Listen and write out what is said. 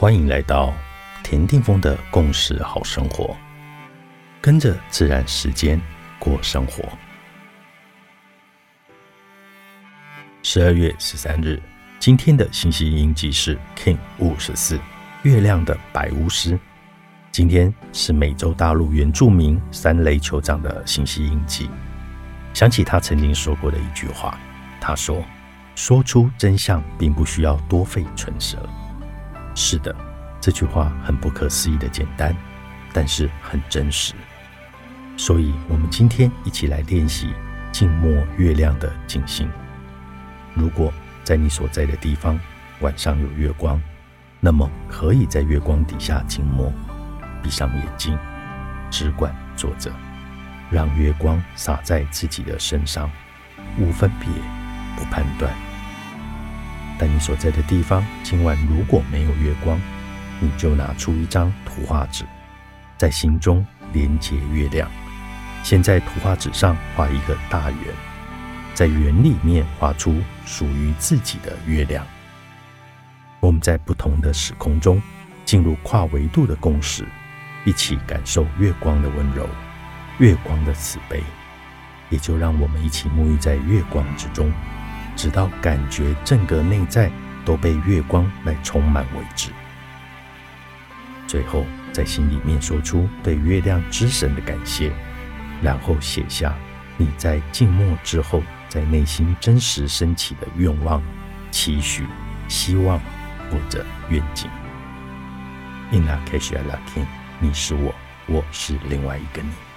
欢迎来到田定峰的共识好生活，跟着自然时间过生活。十二月十三日，今天的星系印记是 King 五十四，月亮的白巫师。今天是美洲大陆原住民三雷酋长的星系印记。想起他曾经说过的一句话，他说：“说出真相并不需要多费唇舌。”是的，这句话很不可思议的简单，但是很真实。所以，我们今天一起来练习静默月亮的静心。如果在你所在的地方晚上有月光，那么可以在月光底下静默，闭上眼睛，只管坐着，让月光洒在自己的身上，无分别，不判断。在你所在的地方，今晚如果没有月光，你就拿出一张图画纸，在心中连接月亮。先在图画纸上画一个大圆，在圆里面画出属于自己的月亮。我们在不同的时空中进入跨维度的共识，一起感受月光的温柔，月光的慈悲。也就让我们一起沐浴在月光之中。直到感觉整个内在都被月光来充满为止。最后，在心里面说出对月亮之神的感谢，然后写下你在静默之后在内心真实升起的愿望、期许、希望或者愿景。Ina case you are lucky，你是我，我是另外一个你。